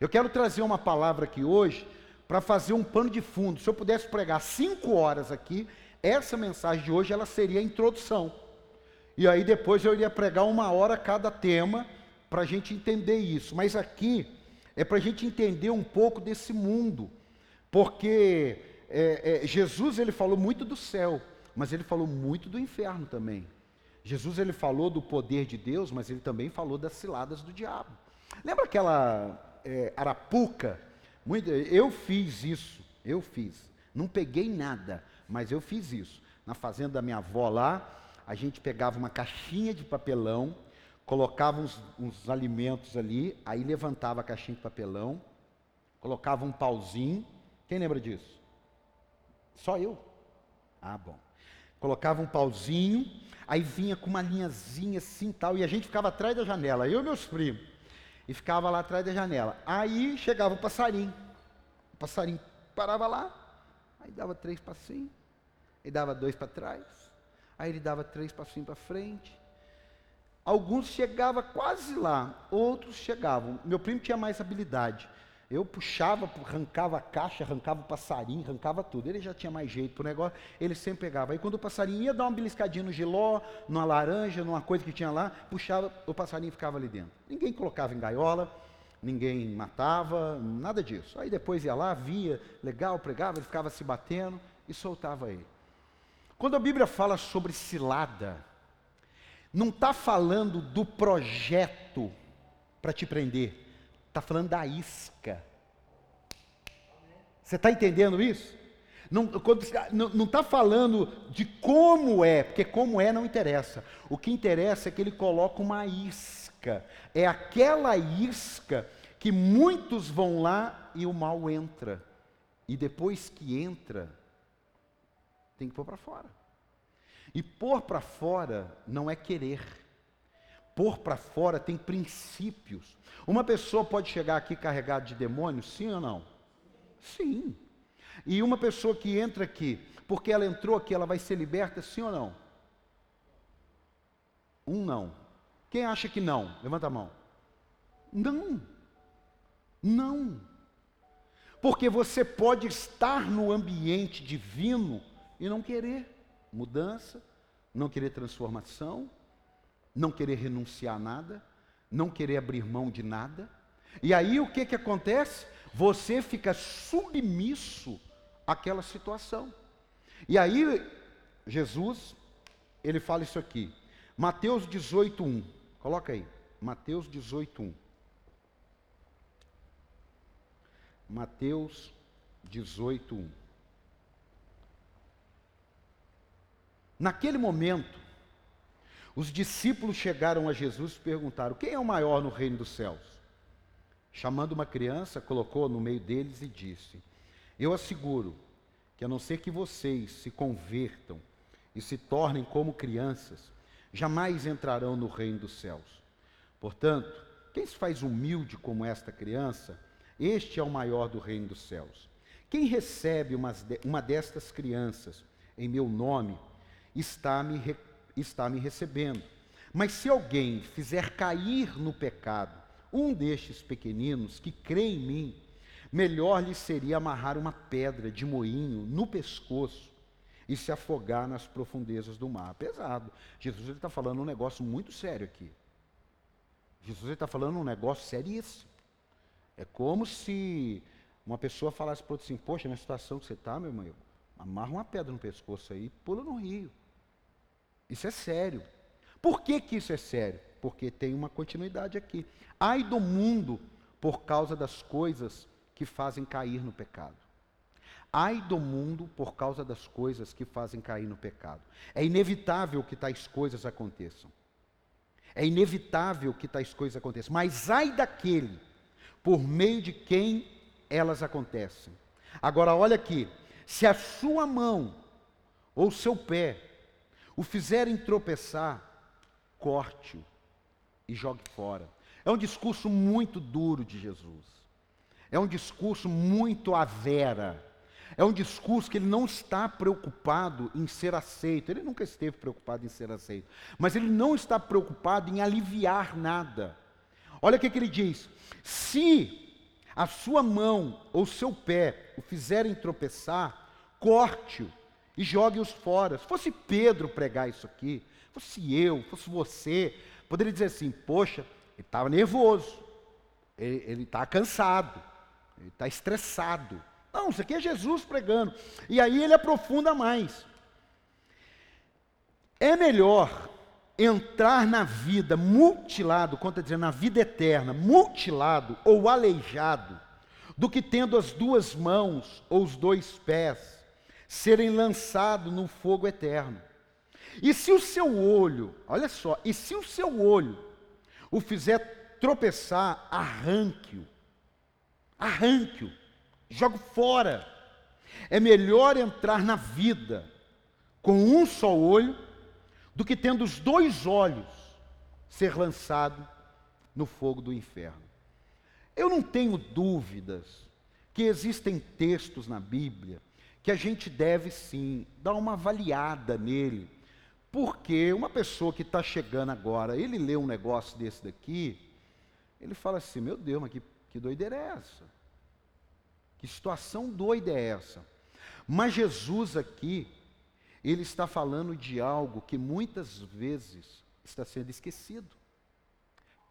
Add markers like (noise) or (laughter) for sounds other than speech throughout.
Eu quero trazer uma palavra aqui hoje para fazer um pano de fundo. Se eu pudesse pregar cinco horas aqui, essa mensagem de hoje ela seria a introdução. E aí depois eu iria pregar uma hora cada tema para a gente entender isso. Mas aqui é para a gente entender um pouco desse mundo, porque é, é, Jesus ele falou muito do céu, mas ele falou muito do inferno também. Jesus ele falou do poder de Deus, mas ele também falou das ciladas do diabo. Lembra aquela é, arapuca? Muito, eu fiz isso, eu fiz. Não peguei nada, mas eu fiz isso. Na fazenda da minha avó lá, a gente pegava uma caixinha de papelão, colocava uns, uns alimentos ali, aí levantava a caixinha de papelão, colocava um pauzinho. Quem lembra disso? Só eu. Ah, bom. Colocava um pauzinho, aí vinha com uma linhazinha assim tal, e a gente ficava atrás da janela, eu e meus primos, e ficava lá atrás da janela. Aí chegava o passarinho, o passarinho parava lá, aí dava três passinhos, aí dava dois para trás, aí ele dava três passinhos para frente. Alguns chegavam quase lá, outros chegavam. Meu primo tinha mais habilidade. Eu puxava, arrancava a caixa, arrancava o passarinho, arrancava tudo. Ele já tinha mais jeito para o negócio, ele sempre pegava. Aí quando o passarinho ia dar uma beliscadinha no giló, numa laranja, numa coisa que tinha lá, puxava, o passarinho ficava ali dentro. Ninguém colocava em gaiola, ninguém matava, nada disso. Aí depois ia lá, via, legal, pregava, ele ficava se batendo e soltava ele. Quando a Bíblia fala sobre cilada, não está falando do projeto para te prender Está falando da isca. Você está entendendo isso? Não está falando de como é, porque como é não interessa. O que interessa é que ele coloca uma isca. É aquela isca que muitos vão lá e o mal entra. E depois que entra, tem que pôr para fora. E pôr para fora não é querer. Pôr para fora tem princípios. Uma pessoa pode chegar aqui carregada de demônios, sim ou não? Sim. E uma pessoa que entra aqui, porque ela entrou aqui, ela vai ser liberta, sim ou não? Um não. Quem acha que não? Levanta a mão. Não. Não. Porque você pode estar no ambiente divino e não querer mudança, não querer transformação, não querer renunciar a nada não querer abrir mão de nada. E aí o que, que acontece? Você fica submisso àquela situação. E aí, Jesus, ele fala isso aqui. Mateus 18, 1. Coloca aí. Mateus 18, 1. Mateus 18, 1. Naquele momento, os discípulos chegaram a Jesus e perguntaram: Quem é o maior no reino dos céus? Chamando uma criança, colocou no meio deles e disse: Eu asseguro que, a não ser que vocês se convertam e se tornem como crianças, jamais entrarão no reino dos céus. Portanto, quem se faz humilde como esta criança, este é o maior do reino dos céus. Quem recebe uma destas crianças em meu nome, está me está me recebendo. Mas se alguém fizer cair no pecado um destes pequeninos que crê em mim, melhor lhe seria amarrar uma pedra de moinho no pescoço e se afogar nas profundezas do mar. Pesado. Jesus está falando um negócio muito sério aqui. Jesus está falando um negócio seríssimo. É como se uma pessoa falasse para outro assim, poxa, na situação que você está, meu irmão, amarra uma pedra no pescoço aí e pula no rio. Isso é sério. Por que, que isso é sério? Porque tem uma continuidade aqui. Ai do mundo por causa das coisas que fazem cair no pecado. Ai do mundo por causa das coisas que fazem cair no pecado. É inevitável que tais coisas aconteçam. É inevitável que tais coisas aconteçam. Mas ai daquele por meio de quem elas acontecem. Agora olha aqui, se a sua mão ou seu pé o fizerem tropeçar, corte-o e jogue fora. É um discurso muito duro de Jesus. É um discurso muito à vera. É um discurso que ele não está preocupado em ser aceito. Ele nunca esteve preocupado em ser aceito. Mas ele não está preocupado em aliviar nada. Olha o que, que ele diz: se a sua mão ou seu pé o fizerem tropeçar, corte-o e jogue-os fora. Se fosse Pedro pregar isso aqui, fosse eu, fosse você, poderia dizer assim: poxa, ele estava nervoso, ele está cansado, ele está estressado. Não, isso aqui é Jesus pregando. E aí ele aprofunda mais. É melhor entrar na vida mutilado, quando está dizendo na vida eterna, mutilado ou aleijado, do que tendo as duas mãos ou os dois pés serem lançados no fogo eterno. E se o seu olho, olha só, e se o seu olho o fizer tropeçar, arranque-o, arranque-o, jogue fora. É melhor entrar na vida com um só olho do que tendo os dois olhos ser lançado no fogo do inferno. Eu não tenho dúvidas que existem textos na Bíblia que a gente deve sim dar uma avaliada nele, porque uma pessoa que está chegando agora, ele lê um negócio desse daqui, ele fala assim: meu Deus, mas que, que doideira é essa? Que situação doida é essa? Mas Jesus aqui, ele está falando de algo que muitas vezes está sendo esquecido,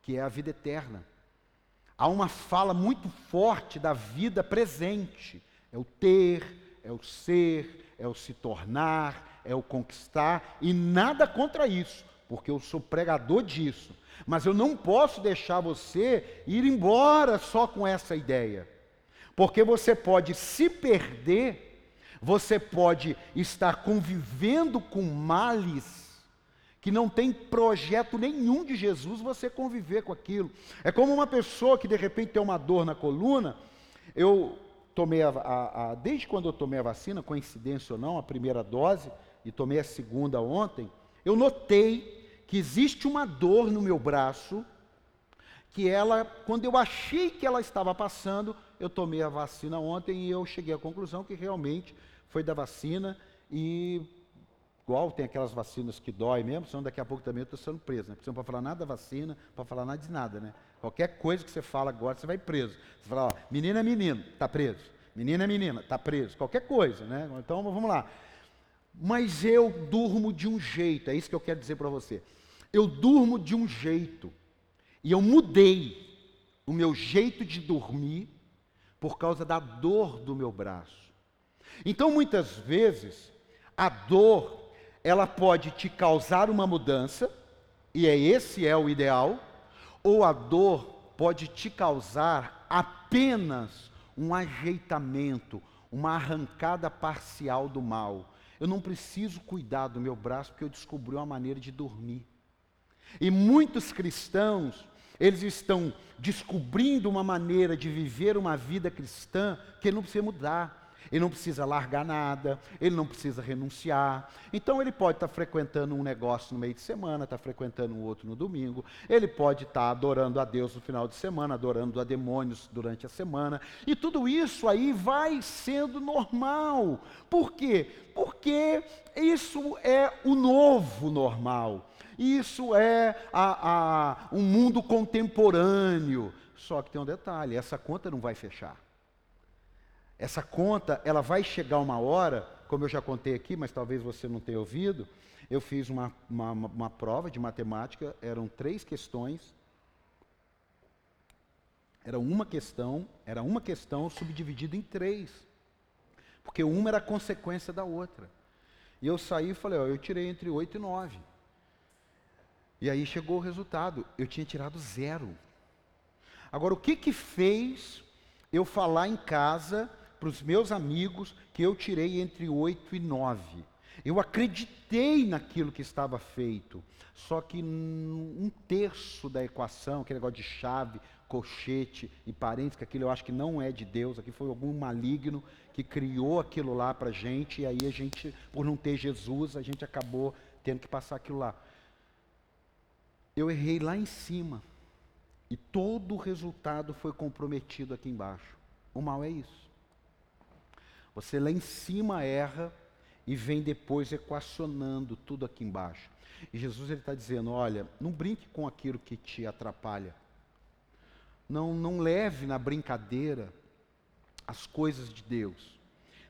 que é a vida eterna. Há uma fala muito forte da vida presente: é o ter, é o ser, é o se tornar, é o conquistar, e nada contra isso, porque eu sou pregador disso. Mas eu não posso deixar você ir embora só com essa ideia, porque você pode se perder você pode estar convivendo com males que não tem projeto nenhum de Jesus você conviver com aquilo. É como uma pessoa que de repente tem uma dor na coluna. Eu tomei a, a, a, desde quando eu tomei a vacina, coincidência ou não, a primeira dose e tomei a segunda ontem, eu notei que existe uma dor no meu braço que ela, quando eu achei que ela estava passando, eu tomei a vacina ontem e eu cheguei à conclusão que realmente foi da vacina e igual tem aquelas vacinas que dói mesmo, senão daqui a pouco também eu estou sendo preso, né? Porque não pode falar nada da vacina, pode falar nada de nada, né? Qualquer coisa que você fala agora, você vai preso. Você fala, ó, menina é menino, está preso. Menina é menina, está preso. Qualquer coisa, né? Então vamos lá. Mas eu durmo de um jeito, é isso que eu quero dizer para você. Eu durmo de um jeito. E eu mudei o meu jeito de dormir por causa da dor do meu braço. Então, muitas vezes, a dor, ela pode te causar uma mudança, e é esse é o ideal, ou a dor pode te causar apenas um ajeitamento, uma arrancada parcial do mal. Eu não preciso cuidar do meu braço porque eu descobri uma maneira de dormir. E muitos cristãos, eles estão descobrindo uma maneira de viver uma vida cristã que não precisa mudar. Ele não precisa largar nada, ele não precisa renunciar. Então ele pode estar frequentando um negócio no meio de semana, estar frequentando um outro no domingo. Ele pode estar adorando a Deus no final de semana, adorando a demônios durante a semana. E tudo isso aí vai sendo normal. Por quê? Porque isso é o novo normal. Isso é a, a, um mundo contemporâneo. Só que tem um detalhe: essa conta não vai fechar. Essa conta, ela vai chegar uma hora, como eu já contei aqui, mas talvez você não tenha ouvido. Eu fiz uma, uma, uma prova de matemática, eram três questões. Era uma questão, era uma questão subdividida em três. Porque uma era consequência da outra. E eu saí e falei, ó, eu tirei entre oito e nove. E aí chegou o resultado, eu tinha tirado zero. Agora, o que que fez eu falar em casa para os meus amigos que eu tirei entre oito e nove. Eu acreditei naquilo que estava feito, só que um terço da equação, aquele negócio de chave, colchete e parênteses, que aquilo eu acho que não é de Deus, aqui foi algum maligno que criou aquilo lá para a gente, e aí a gente, por não ter Jesus, a gente acabou tendo que passar aquilo lá. Eu errei lá em cima, e todo o resultado foi comprometido aqui embaixo. O mal é isso. Você lá em cima erra e vem depois equacionando tudo aqui embaixo. E Jesus ele está dizendo: olha, não brinque com aquilo que te atrapalha. não, não leve na brincadeira as coisas de Deus.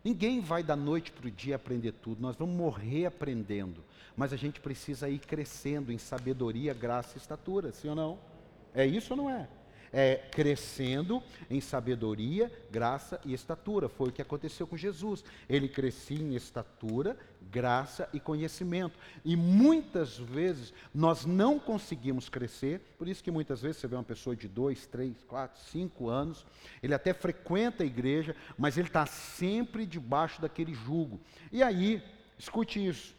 Ninguém vai da noite para o dia aprender tudo, nós vamos morrer aprendendo, mas a gente precisa ir crescendo em sabedoria, graça e estatura, sim ou não? É isso ou não é? É, crescendo em sabedoria, graça e estatura. Foi o que aconteceu com Jesus. Ele crescia em estatura, graça e conhecimento. E muitas vezes nós não conseguimos crescer, por isso que muitas vezes você vê uma pessoa de dois, três, quatro, cinco anos, ele até frequenta a igreja, mas ele está sempre debaixo daquele jugo. E aí, escute isso.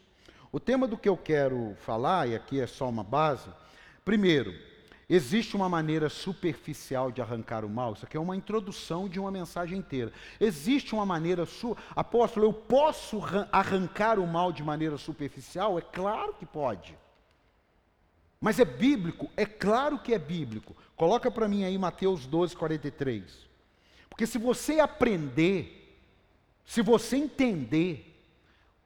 O tema do que eu quero falar, e aqui é só uma base, primeiro, Existe uma maneira superficial de arrancar o mal? Isso aqui é uma introdução de uma mensagem inteira. Existe uma maneira, su... apóstolo, eu posso arrancar o mal de maneira superficial? É claro que pode. Mas é bíblico? É claro que é bíblico. Coloca para mim aí Mateus 12, 43. Porque se você aprender, se você entender,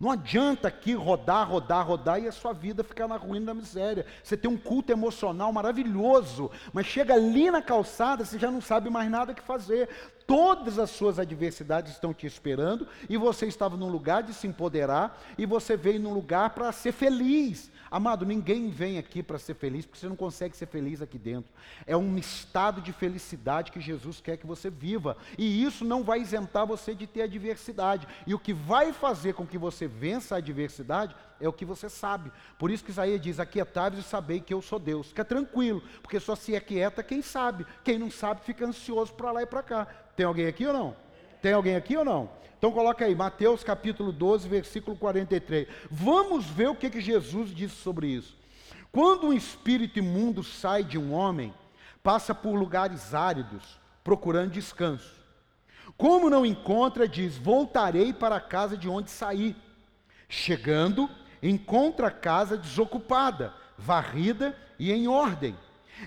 não adianta aqui rodar, rodar, rodar e a sua vida ficar na ruína da miséria. Você tem um culto emocional maravilhoso, mas chega ali na calçada, você já não sabe mais nada que fazer. Todas as suas adversidades estão te esperando e você estava num lugar de se empoderar e você veio num lugar para ser feliz. Amado, ninguém vem aqui para ser feliz, porque você não consegue ser feliz aqui dentro. É um estado de felicidade que Jesus quer que você viva. E isso não vai isentar você de ter adversidade. E o que vai fazer com que você vença a adversidade é o que você sabe. Por isso que Isaías diz: Aquietai-vos e sabei que eu sou Deus. Fica tranquilo, porque só se aquieta quem sabe. Quem não sabe fica ansioso para lá e para cá. Tem alguém aqui ou não? Tem alguém aqui ou não? Então coloca aí, Mateus capítulo 12, versículo 43. Vamos ver o que, que Jesus disse sobre isso. Quando um espírito imundo sai de um homem, passa por lugares áridos, procurando descanso. Como não encontra, diz: Voltarei para a casa de onde saí. Chegando, encontra a casa desocupada, varrida e em ordem.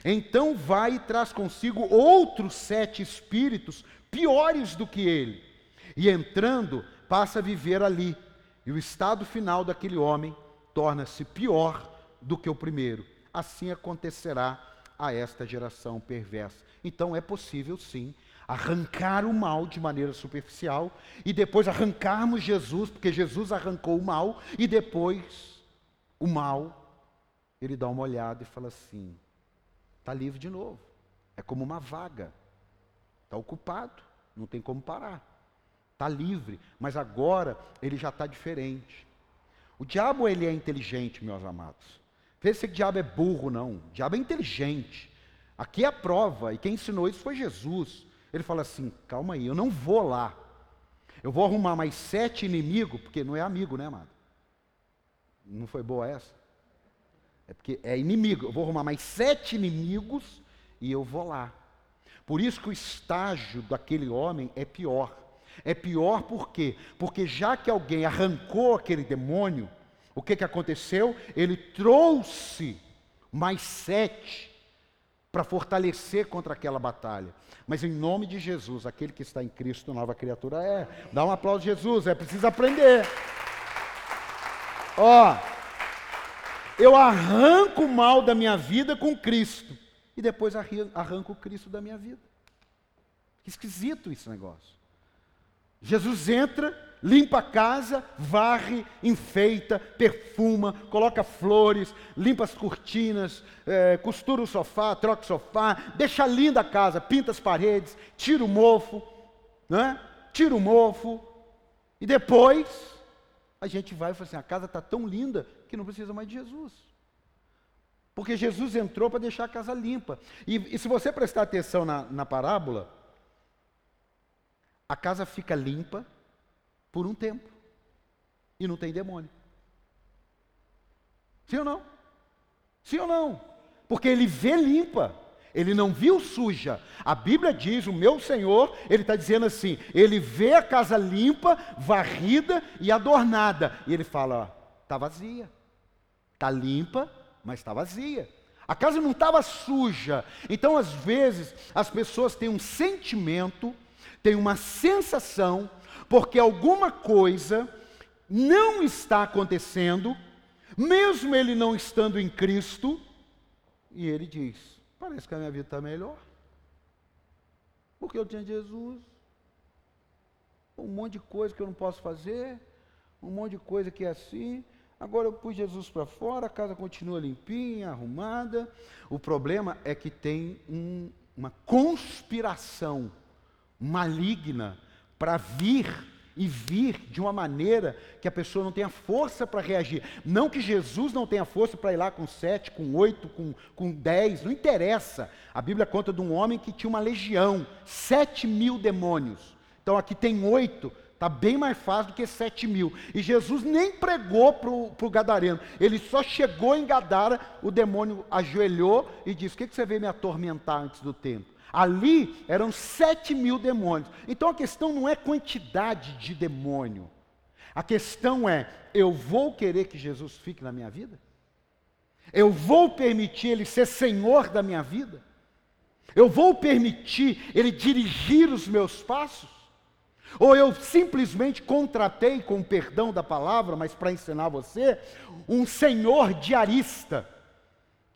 Então vai e traz consigo outros sete espíritos piores do que ele e entrando, passa a viver ali. E o estado final daquele homem torna-se pior do que o primeiro. Assim acontecerá a esta geração perversa. Então é possível sim arrancar o mal de maneira superficial e depois arrancarmos Jesus, porque Jesus arrancou o mal e depois o mal ele dá uma olhada e fala assim: está livre de novo. É como uma vaga, está ocupado, não tem como parar está livre, mas agora ele já está diferente. O diabo ele é inteligente, meus amados. Vê se o diabo é burro, não. O diabo é inteligente. Aqui é a prova, e quem ensinou isso foi Jesus. Ele fala assim: calma aí, eu não vou lá. Eu vou arrumar mais sete inimigos, porque não é amigo, né, amado? Não foi boa essa? É porque é inimigo. Eu vou arrumar mais sete inimigos e eu vou lá. Por isso que o estágio daquele homem é pior. É pior por quê? Porque já que alguém arrancou aquele demônio, o que, que aconteceu? Ele trouxe mais sete para fortalecer contra aquela batalha. Mas em nome de Jesus, aquele que está em Cristo, nova criatura é. Dá um aplauso Jesus, é preciso aprender. Ó, eu arranco o mal da minha vida com Cristo e depois arranco o Cristo da minha vida. Que esquisito esse negócio. Jesus entra, limpa a casa, varre, enfeita, perfuma, coloca flores, limpa as cortinas, é, costura o sofá, troca o sofá, deixa linda a casa, pinta as paredes, tira o mofo, né? tira o mofo, e depois a gente vai e fala assim: a casa está tão linda que não precisa mais de Jesus. Porque Jesus entrou para deixar a casa limpa. E, e se você prestar atenção na, na parábola, a casa fica limpa por um tempo e não tem demônio. Sim ou não? Sim ou não? Porque ele vê limpa, ele não viu suja. A Bíblia diz: o meu Senhor, ele está dizendo assim: ele vê a casa limpa, varrida e adornada. E ele fala: está vazia. Está limpa, mas está vazia. A casa não estava suja. Então, às vezes, as pessoas têm um sentimento tem uma sensação, porque alguma coisa não está acontecendo, mesmo ele não estando em Cristo, e ele diz: parece que a minha vida está melhor. Porque eu tinha Jesus. Um monte de coisa que eu não posso fazer, um monte de coisa que é assim. Agora eu pus Jesus para fora, a casa continua limpinha, arrumada. O problema é que tem um, uma conspiração maligna para vir e vir de uma maneira que a pessoa não tenha força para reagir. Não que Jesus não tenha força para ir lá com sete, com oito, com, com dez, não interessa. A Bíblia conta de um homem que tinha uma legião, sete mil demônios. Então aqui tem oito, está bem mais fácil do que sete mil. E Jesus nem pregou para o Gadareno, ele só chegou em Gadara, o demônio ajoelhou e disse: O que, que você veio me atormentar antes do tempo? Ali eram sete mil demônios. Então a questão não é quantidade de demônio. A questão é: eu vou querer que Jesus fique na minha vida? Eu vou permitir Ele ser Senhor da minha vida? Eu vou permitir Ele dirigir os meus passos? Ou eu simplesmente contratei, com perdão da palavra, mas para ensinar você, um senhor diarista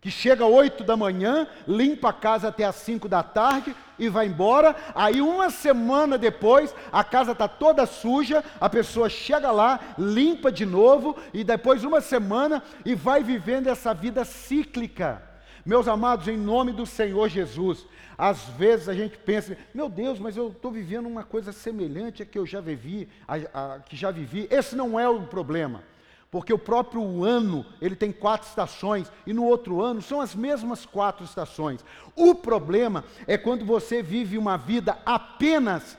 que chega às 8 da manhã, limpa a casa até às 5 da tarde e vai embora. Aí, uma semana depois, a casa está toda suja, a pessoa chega lá, limpa de novo, e depois, uma semana, e vai vivendo essa vida cíclica. Meus amados, em nome do Senhor Jesus, às vezes a gente pensa, meu Deus, mas eu estou vivendo uma coisa semelhante a que eu já vivi, a, a, que já vivi. Esse não é o problema. Porque o próprio ano, ele tem quatro estações, e no outro ano são as mesmas quatro estações. O problema é quando você vive uma vida apenas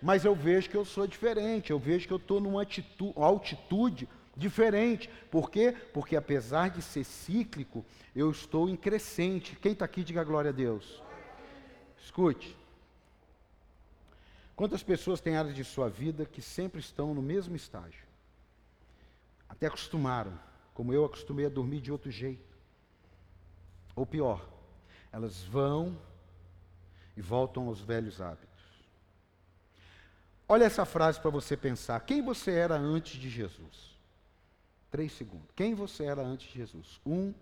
mas eu vejo que eu sou diferente, eu vejo que eu estou numa atitude, altitude diferente. Por quê? Porque apesar de ser cíclico, eu estou em crescente. Quem está aqui, diga glória a Deus. Escute. Quantas pessoas têm áreas de sua vida que sempre estão no mesmo estágio? Até acostumaram, como eu acostumei a dormir de outro jeito. Ou pior, elas vão e voltam aos velhos hábitos. Olha essa frase para você pensar. Quem você era antes de Jesus? Três segundos. Quem você era antes de Jesus? Um,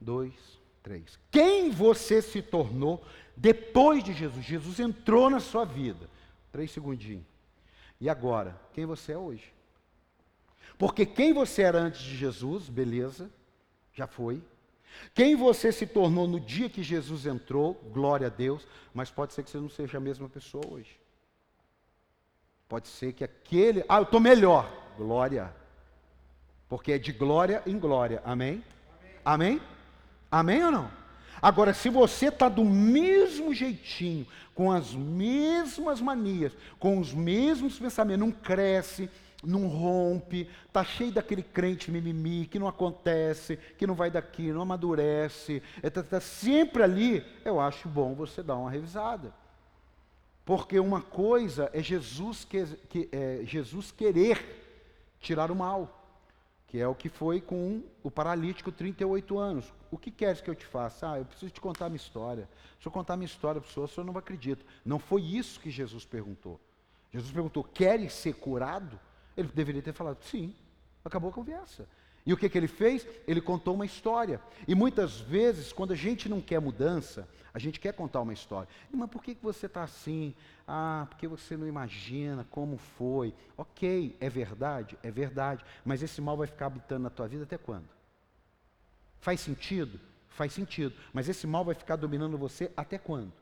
dois, três. Quem você se tornou depois de Jesus? Jesus entrou na sua vida. Três segundinhos. E agora? Quem você é hoje? Porque quem você era antes de Jesus, beleza, já foi. Quem você se tornou no dia que Jesus entrou, glória a Deus, mas pode ser que você não seja a mesma pessoa hoje. Pode ser que aquele. Ah, eu estou melhor. Glória. Porque é de glória em glória. Amém? Amém? Amém, Amém ou não? Agora, se você está do mesmo jeitinho, com as mesmas manias, com os mesmos pensamentos, não cresce, não rompe, está cheio daquele crente mimimi, que não acontece, que não vai daqui, não amadurece, está tá sempre ali, eu acho bom você dar uma revisada. Porque uma coisa é Jesus, que, que, é Jesus querer tirar o mal, que é o que foi com o paralítico 38 anos. O que queres que eu te faça? Ah, eu preciso te contar minha história. Se eu contar minha história para o senhor, o senhor não vai acreditar. Não foi isso que Jesus perguntou. Jesus perguntou: queres ser curado? Ele deveria ter falado sim. Acabou a conversa. E o que, que ele fez? Ele contou uma história. E muitas vezes, quando a gente não quer mudança, a gente quer contar uma história. Mas por que, que você está assim? Ah, porque você não imagina como foi. Ok, é verdade, é verdade. Mas esse mal vai ficar habitando na tua vida até quando? Faz sentido? Faz sentido. Mas esse mal vai ficar dominando você até quando?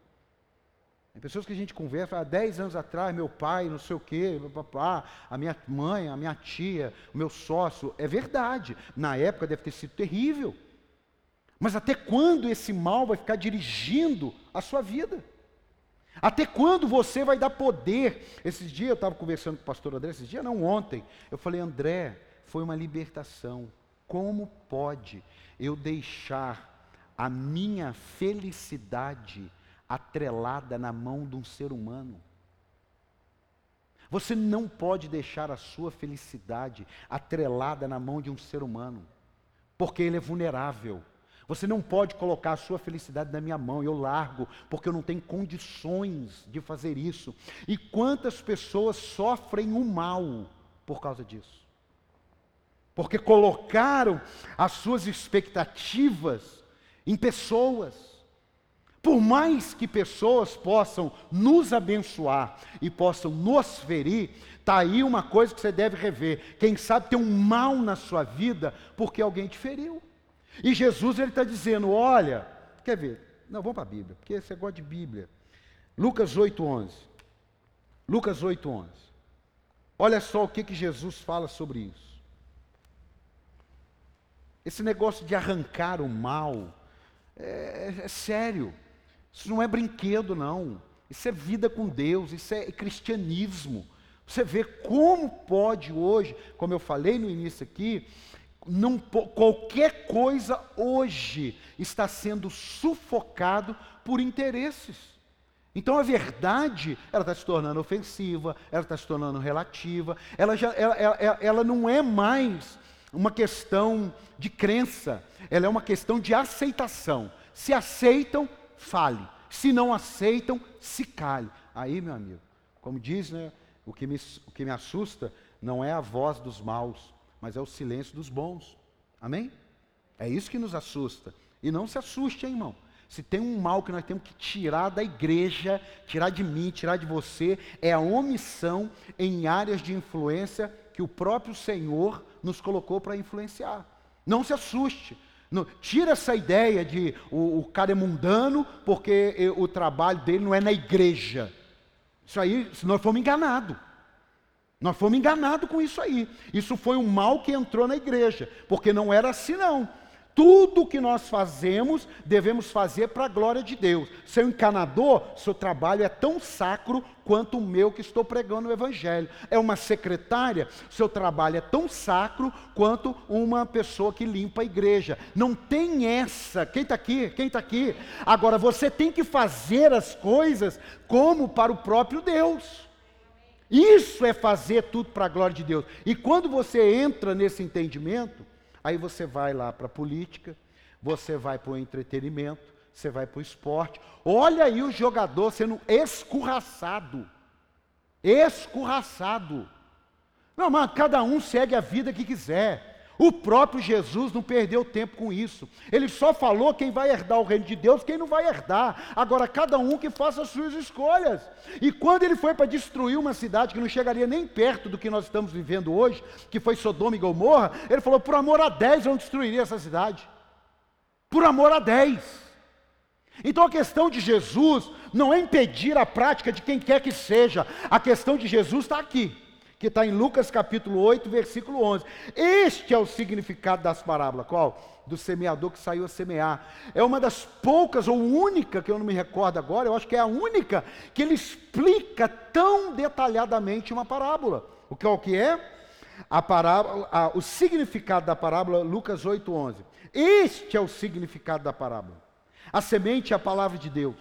Pessoas que a gente conversa há 10 anos atrás, meu pai, não sei o quê, papá, a minha mãe, a minha tia, o meu sócio. É verdade. Na época deve ter sido terrível. Mas até quando esse mal vai ficar dirigindo a sua vida? Até quando você vai dar poder? Esses dias eu estava conversando com o pastor André, esses dias não, ontem. Eu falei, André, foi uma libertação. Como pode eu deixar a minha felicidade atrelada na mão de um ser humano. Você não pode deixar a sua felicidade atrelada na mão de um ser humano, porque ele é vulnerável. Você não pode colocar a sua felicidade na minha mão, eu largo, porque eu não tenho condições de fazer isso. E quantas pessoas sofrem o mal por causa disso? Porque colocaram as suas expectativas em pessoas. Por mais que pessoas possam nos abençoar e possam nos ferir, está aí uma coisa que você deve rever. Quem sabe tem um mal na sua vida porque alguém te feriu. E Jesus ele está dizendo: olha, quer ver? Não, vamos para a Bíblia, porque você gosta de Bíblia. Lucas 8,11. Lucas 8,11. Olha só o que, que Jesus fala sobre isso. Esse negócio de arrancar o mal é, é sério. Isso não é brinquedo, não. Isso é vida com Deus, isso é cristianismo. Você vê como pode hoje, como eu falei no início aqui, não, qualquer coisa hoje está sendo sufocado por interesses. Então a verdade, ela está se tornando ofensiva, ela está se tornando relativa, ela, já, ela, ela, ela não é mais uma questão de crença, ela é uma questão de aceitação. Se aceitam, fale. Se não aceitam, se cale. Aí, meu amigo, como diz, né, o, que me, o que me assusta não é a voz dos maus, mas é o silêncio dos bons. Amém? É isso que nos assusta. E não se assuste, hein, irmão. Se tem um mal que nós temos que tirar da igreja, tirar de mim, tirar de você, é a omissão em áreas de influência que o próprio Senhor nos colocou para influenciar. Não se assuste. Não, tira essa ideia de o, o cara é mundano porque o trabalho dele não é na igreja. Isso aí, nós fomos enganados. Nós fomos enganados com isso aí. Isso foi um mal que entrou na igreja, porque não era assim não. Tudo que nós fazemos, devemos fazer para a glória de Deus. Seu encanador, seu trabalho é tão sacro quanto o meu que estou pregando o Evangelho. É uma secretária, seu trabalho é tão sacro quanto uma pessoa que limpa a igreja. Não tem essa. Quem está aqui? Quem está aqui? Agora, você tem que fazer as coisas como para o próprio Deus. Isso é fazer tudo para a glória de Deus. E quando você entra nesse entendimento, Aí você vai lá para a política, você vai para o entretenimento, você vai para o esporte. Olha aí o jogador sendo escurraçado. Escurraçado. Não, mas cada um segue a vida que quiser. O próprio Jesus não perdeu tempo com isso. Ele só falou quem vai herdar o reino de Deus, quem não vai herdar. Agora, cada um que faça as suas escolhas. E quando ele foi para destruir uma cidade que não chegaria nem perto do que nós estamos vivendo hoje, que foi Sodoma e Gomorra, ele falou: por amor a dez eu não destruiria essa cidade. Por amor a dez. Então a questão de Jesus não é impedir a prática de quem quer que seja, a questão de Jesus está aqui que está em Lucas capítulo 8, versículo 11. Este é o significado das parábolas. Qual? Do semeador que saiu a semear. É uma das poucas, ou única, que eu não me recordo agora, eu acho que é a única, que ele explica tão detalhadamente uma parábola. O que é o que é? A parábola, a, o significado da parábola, Lucas 8, 11. Este é o significado da parábola. A semente é a palavra de Deus.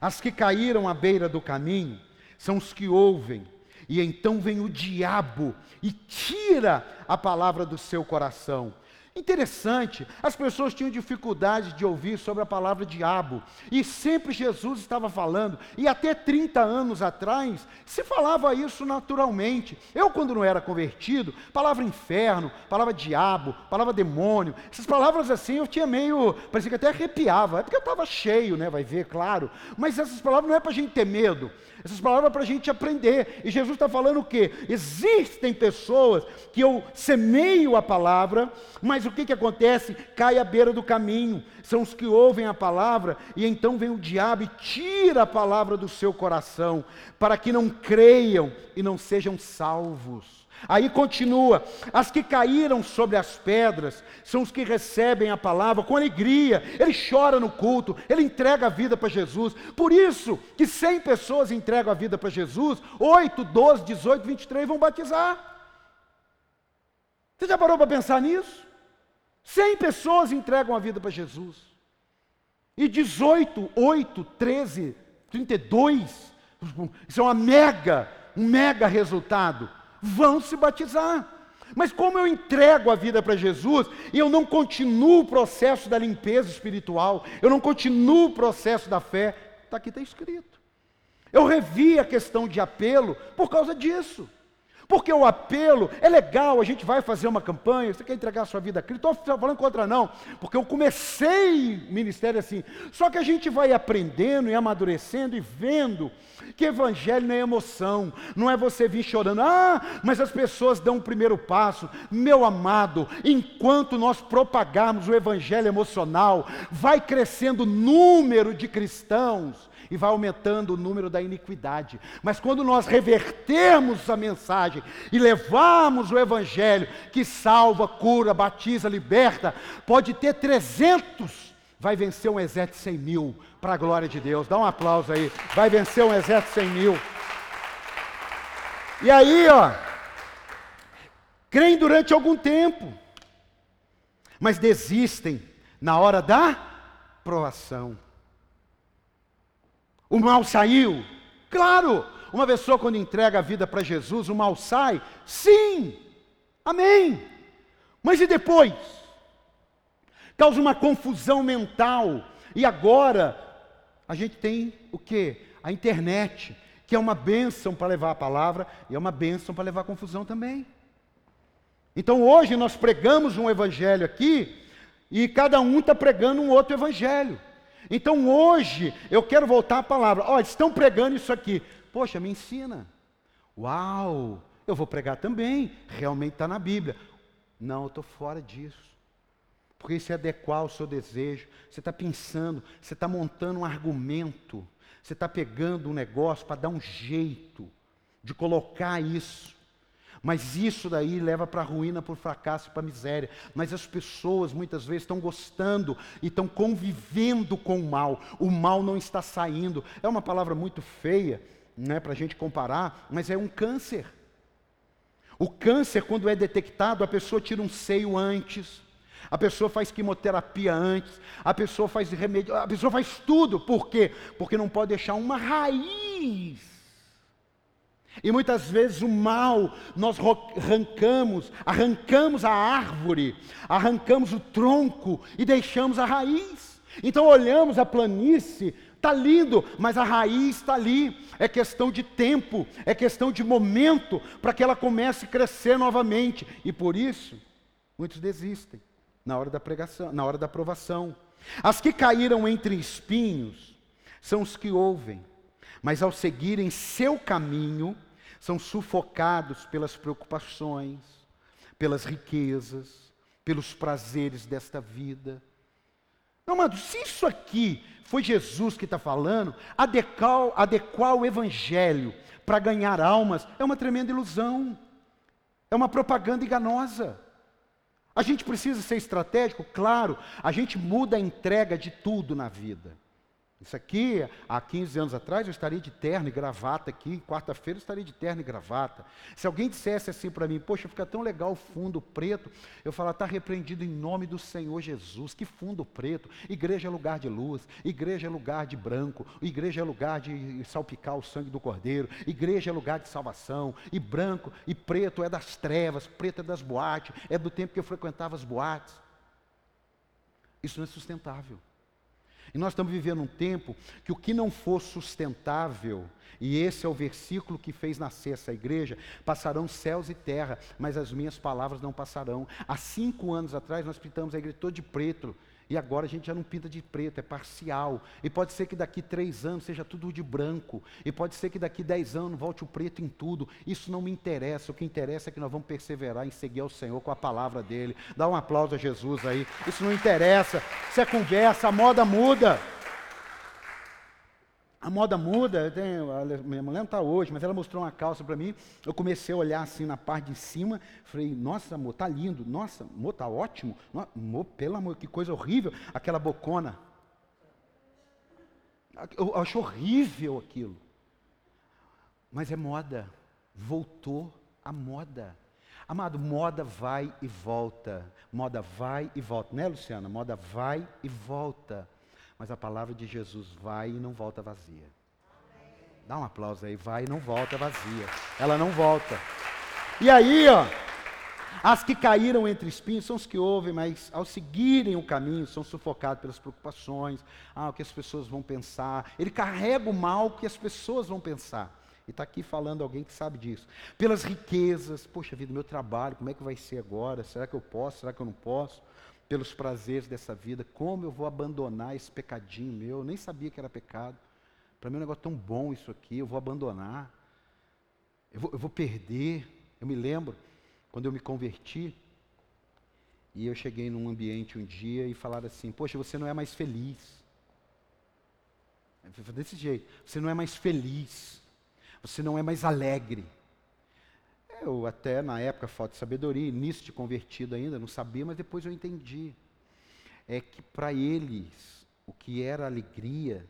As que caíram à beira do caminho são os que ouvem e então vem o diabo e tira a palavra do seu coração. Interessante, as pessoas tinham dificuldade de ouvir sobre a palavra diabo, e sempre Jesus estava falando, e até 30 anos atrás se falava isso naturalmente. Eu, quando não era convertido, palavra inferno, palavra diabo, palavra demônio, essas palavras assim eu tinha meio, parecia que até arrepiava, é porque eu estava cheio, né? Vai ver, claro, mas essas palavras não é para a gente ter medo, essas palavras é para a gente aprender. E Jesus está falando o quê? Existem pessoas que eu semeio a palavra, mas o que, que acontece? Cai à beira do caminho. São os que ouvem a palavra e então vem o diabo e tira a palavra do seu coração, para que não creiam e não sejam salvos. Aí continua: as que caíram sobre as pedras são os que recebem a palavra com alegria. Ele chora no culto, ele entrega a vida para Jesus. Por isso que 100 pessoas entregam a vida para Jesus, 8, 12, 18, 23 vão batizar. Você já parou para pensar nisso? 100 pessoas entregam a vida para Jesus. E 18, 8, 13, 32, isso é uma mega, um mega resultado. Vão se batizar. Mas como eu entrego a vida para Jesus e eu não continuo o processo da limpeza espiritual, eu não continuo o processo da fé, está aqui, está escrito. Eu revi a questão de apelo por causa disso. Porque o apelo é legal, a gente vai fazer uma campanha, você quer entregar a sua vida a Cristo, estou falando contra não, porque eu comecei ministério assim. Só que a gente vai aprendendo e amadurecendo e vendo que evangelho não é emoção, não é você vir chorando, ah, mas as pessoas dão o um primeiro passo. Meu amado, enquanto nós propagarmos o evangelho emocional, vai crescendo o número de cristãos e vai aumentando o número da iniquidade. Mas quando nós revertermos a mensagem e levarmos o evangelho que salva, cura, batiza, liberta, pode ter 300, vai vencer um exército de 100 mil, para a glória de Deus. Dá um aplauso aí. Vai vencer um exército de 100 mil. E aí, ó, creem durante algum tempo, mas desistem na hora da provação. O mal saiu? Claro! Uma pessoa, quando entrega a vida para Jesus, o mal sai? Sim! Amém! Mas e depois? Causa uma confusão mental. E agora, a gente tem o que? A internet, que é uma bênção para levar a palavra e é uma bênção para levar confusão também. Então hoje nós pregamos um evangelho aqui e cada um está pregando um outro evangelho. Então hoje eu quero voltar à palavra. Olha, estão pregando isso aqui. Poxa, me ensina. Uau, eu vou pregar também. Realmente está na Bíblia. Não, eu estou fora disso. Porque isso é adequar ao seu desejo. Você está pensando, você está montando um argumento. Você está pegando um negócio para dar um jeito de colocar isso. Mas isso daí leva para a ruína, para o fracasso, para a miséria. Mas as pessoas muitas vezes estão gostando e estão convivendo com o mal. O mal não está saindo. É uma palavra muito feia, não é para a gente comparar, mas é um câncer. O câncer, quando é detectado, a pessoa tira um seio antes, a pessoa faz quimioterapia antes, a pessoa faz remédio, a pessoa faz tudo. Por quê? Porque não pode deixar uma raiz e muitas vezes o mal nós arrancamos, arrancamos a árvore, arrancamos o tronco e deixamos a raiz. Então olhamos a planície, está lindo, mas a raiz está ali. É questão de tempo, é questão de momento para que ela comece a crescer novamente. E por isso, muitos desistem na hora da pregação, na hora da aprovação. As que caíram entre espinhos são os que ouvem mas ao seguirem seu caminho, são sufocados pelas preocupações, pelas riquezas, pelos prazeres desta vida. Não, mano, se isso aqui foi Jesus que está falando, adequar, adequar o evangelho para ganhar almas é uma tremenda ilusão, é uma propaganda enganosa. A gente precisa ser estratégico? Claro, a gente muda a entrega de tudo na vida. Isso aqui, há 15 anos atrás, eu estaria de terno e gravata aqui, quarta-feira eu estaria de terno e gravata. Se alguém dissesse assim para mim, poxa, fica tão legal o fundo preto, eu falar, está repreendido em nome do Senhor Jesus. Que fundo preto? Igreja é lugar de luz, igreja é lugar de branco, igreja é lugar de salpicar o sangue do cordeiro, igreja é lugar de salvação, e branco e preto é das trevas, preto é das boates, é do tempo que eu frequentava as boates. Isso não é sustentável. E nós estamos vivendo um tempo que o que não for sustentável, e esse é o versículo que fez nascer essa igreja, passarão céus e terra, mas as minhas palavras não passarão. Há cinco anos atrás nós pintamos a igreja toda de preto. E agora a gente já não pinta de preto, é parcial. E pode ser que daqui três anos seja tudo de branco. E pode ser que daqui dez anos volte o preto em tudo. Isso não me interessa. O que interessa é que nós vamos perseverar em seguir ao Senhor com a palavra dele. Dá um aplauso a Jesus aí. Isso não interessa. Isso é conversa, a moda muda. A moda muda, tenho, minha mulher não está hoje, mas ela mostrou uma calça para mim. Eu comecei a olhar assim na parte de cima, falei, nossa, amor, tá lindo, nossa, amor, tá ótimo. Amor, pelo amor, que coisa horrível, aquela bocona. Eu acho horrível aquilo. Mas é moda, voltou a moda. Amado, moda vai e volta. Moda vai e volta, né, Luciana? Moda vai e volta. Mas a palavra de Jesus vai e não volta vazia. Dá um aplauso aí, vai e não volta vazia. Ela não volta. E aí, ó, as que caíram entre espinhos são os que ouvem, mas ao seguirem o caminho são sufocados pelas preocupações, ah, o que as pessoas vão pensar. Ele carrega o mal que as pessoas vão pensar. E está aqui falando alguém que sabe disso. Pelas riquezas, poxa vida, meu trabalho, como é que vai ser agora? Será que eu posso? Será que eu não posso? Pelos prazeres dessa vida, como eu vou abandonar esse pecadinho meu? Eu nem sabia que era pecado. Para mim é um negócio tão bom isso aqui, eu vou abandonar. Eu vou, eu vou perder. Eu me lembro, quando eu me converti, e eu cheguei num ambiente um dia e falaram assim: Poxa, você não é mais feliz. Desse jeito, você não é mais feliz você não é mais alegre. Eu até na época, falta de sabedoria, início de convertido ainda, não sabia, mas depois eu entendi. É que para eles, o que era alegria,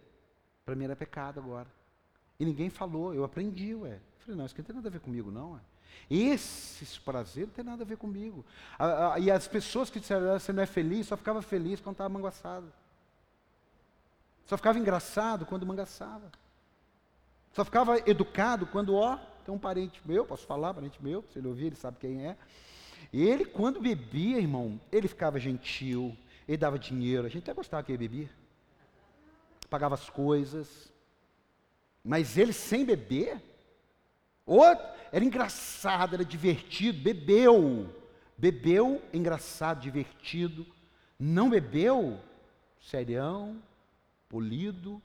para mim era pecado agora. E ninguém falou, eu aprendi, ué. Eu falei, não, isso aqui não tem nada a ver comigo, não, ué. Esses prazeres não tem nada a ver comigo. e as pessoas que disseram, ah, você não é feliz, só ficava feliz quando estava manguaçado. Só ficava engraçado quando mangaçava. Só ficava educado quando, ó, tem um parente meu, posso falar, parente meu, se ele ouvir, ele sabe quem é. Ele, quando bebia, irmão, ele ficava gentil, ele dava dinheiro, a gente até gostava que ele bebia. Pagava as coisas. Mas ele sem beber, outro, era engraçado, era divertido, bebeu. Bebeu, engraçado, divertido. Não bebeu, serião, polido,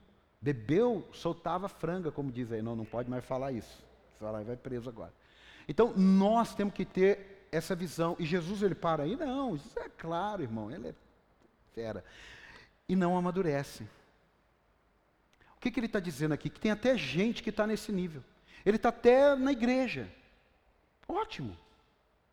Bebeu, soltava franga, como diz aí. Não, não pode mais falar isso. Falar vai preso agora. Então, nós temos que ter essa visão. E Jesus, ele para aí? Não, isso é claro, irmão. Ele é fera. E não amadurece. O que, que ele está dizendo aqui? Que tem até gente que está nesse nível. Ele está até na igreja. Ótimo.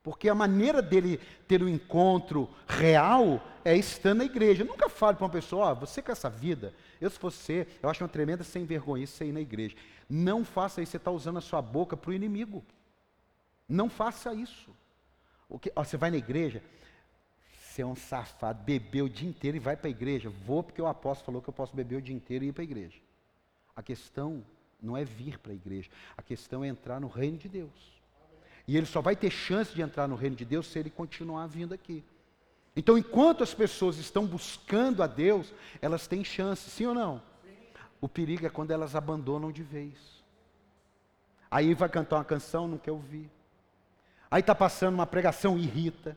Porque a maneira dele ter o um encontro real é estando na igreja. Eu nunca falo para uma pessoa, oh, você com essa vida, eu se fosse você, eu acho uma tremenda sem vergonha você ir na igreja. Não faça isso, você está usando a sua boca para o inimigo. Não faça isso. Que, você vai na igreja, você é um safado, bebeu o dia inteiro e vai para a igreja. Vou porque o apóstolo falou que eu posso beber o dia inteiro e ir para a igreja. A questão não é vir para a igreja, a questão é entrar no reino de Deus. E ele só vai ter chance de entrar no reino de Deus se ele continuar vindo aqui. Então, enquanto as pessoas estão buscando a Deus, elas têm chance, sim ou não? O perigo é quando elas abandonam de vez. Aí vai cantar uma canção, não quer ouvir. Aí está passando uma pregação, irrita.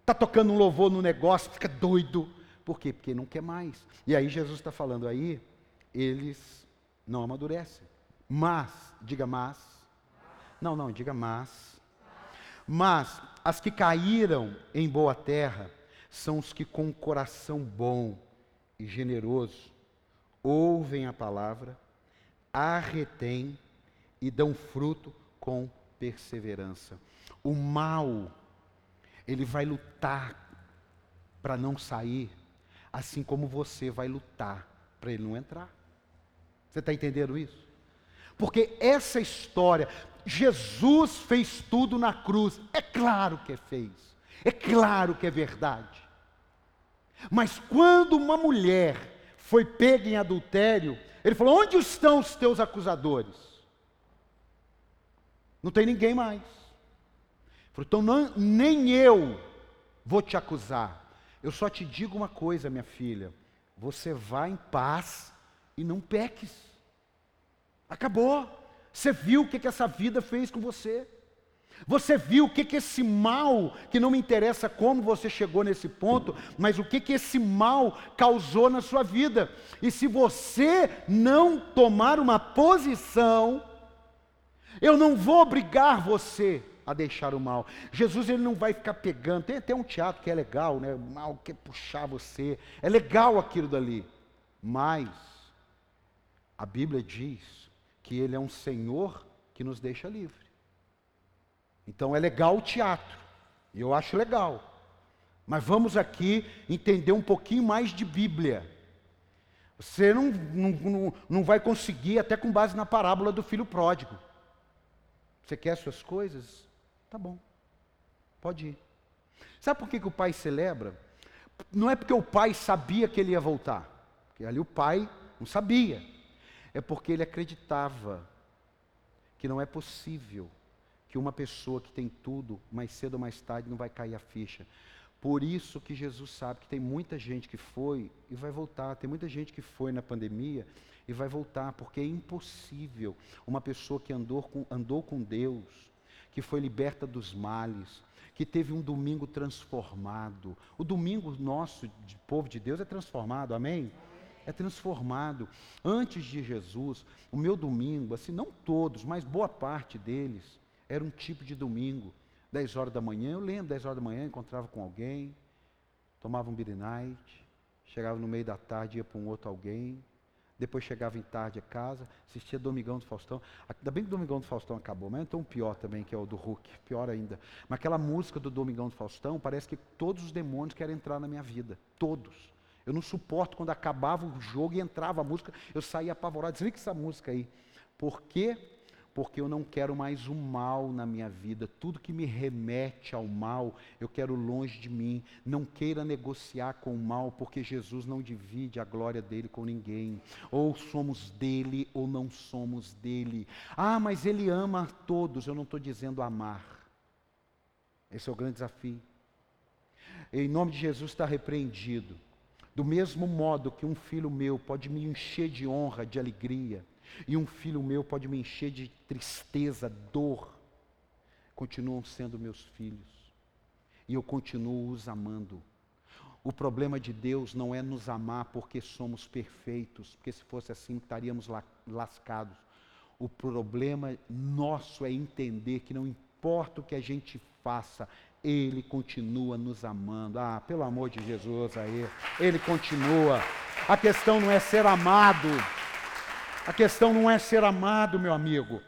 Está tocando um louvor no negócio, fica doido. Por quê? Porque não quer mais. E aí Jesus está falando aí, eles não amadurecem. Mas, diga mas. Não, não, diga mas. Mas as que caíram em boa terra são os que com um coração bom e generoso ouvem a palavra, a retêm e dão fruto com perseverança. O mal, ele vai lutar para não sair, assim como você vai lutar para ele não entrar. Você está entendendo isso? Porque essa história, Jesus fez tudo na cruz. É claro que fez. É claro que é verdade. Mas quando uma mulher foi pega em adultério, ele falou: Onde estão os teus acusadores? Não tem ninguém mais. Ele falou, então não, nem eu vou te acusar. Eu só te digo uma coisa, minha filha: você vá em paz e não peques. Acabou. Você viu o que, que essa vida fez com você? Você viu o que, que esse mal, que não me interessa como você chegou nesse ponto, mas o que, que esse mal causou na sua vida. E se você não tomar uma posição, eu não vou obrigar você a deixar o mal. Jesus ele não vai ficar pegando. Tem até um teatro que é legal, né? O mal quer puxar você. É legal aquilo dali. Mas a Bíblia diz que Ele é um Senhor que nos deixa livre. Então é legal o teatro, e eu acho legal. Mas vamos aqui entender um pouquinho mais de Bíblia. Você não, não, não vai conseguir, até com base na parábola do filho pródigo. Você quer suas coisas? Tá bom, pode ir. Sabe por que, que o pai celebra? Não é porque o pai sabia que ele ia voltar. porque ali o pai não sabia. É porque ele acreditava que não é possível que uma pessoa que tem tudo, mais cedo ou mais tarde, não vai cair a ficha. Por isso que Jesus sabe que tem muita gente que foi e vai voltar. Tem muita gente que foi na pandemia e vai voltar, porque é impossível uma pessoa que andou com, andou com Deus, que foi liberta dos males, que teve um domingo transformado. O domingo nosso, de povo de Deus, é transformado, amém? É transformado. Antes de Jesus, o meu domingo, assim, não todos, mas boa parte deles, era um tipo de domingo. 10 horas da manhã, eu lembro, 10 horas da manhã, encontrava com alguém, tomava um beer night, chegava no meio da tarde, ia para um outro alguém, depois chegava em tarde a casa, assistia Domingão do Faustão. Ainda bem que o Domingão do Faustão acabou, mas então um pior também, que é o do Hulk, (laughs) pior ainda. Mas aquela música do Domingão do Faustão, parece que todos os demônios querem entrar na minha vida. Todos. Eu não suporto quando acabava o jogo e entrava a música, eu saía apavorado. Desliga essa música aí. Por quê? porque eu não quero mais o mal na minha vida. Tudo que me remete ao mal, eu quero longe de mim. Não queira negociar com o mal, porque Jesus não divide a glória dele com ninguém. Ou somos dele ou não somos dele. Ah, mas ele ama a todos. Eu não estou dizendo amar. Esse é o grande desafio. Em nome de Jesus está repreendido. Do mesmo modo que um filho meu pode me encher de honra, de alegria, e um filho meu pode me encher de tristeza, dor. Continuam sendo meus filhos. E eu continuo os amando. O problema de Deus não é nos amar porque somos perfeitos, porque se fosse assim estaríamos lascados. O problema nosso é entender que não importa o que a gente faça, Ele continua nos amando. Ah, pelo amor de Jesus aí, Ele continua. A questão não é ser amado. A questão não é ser amado, meu amigo.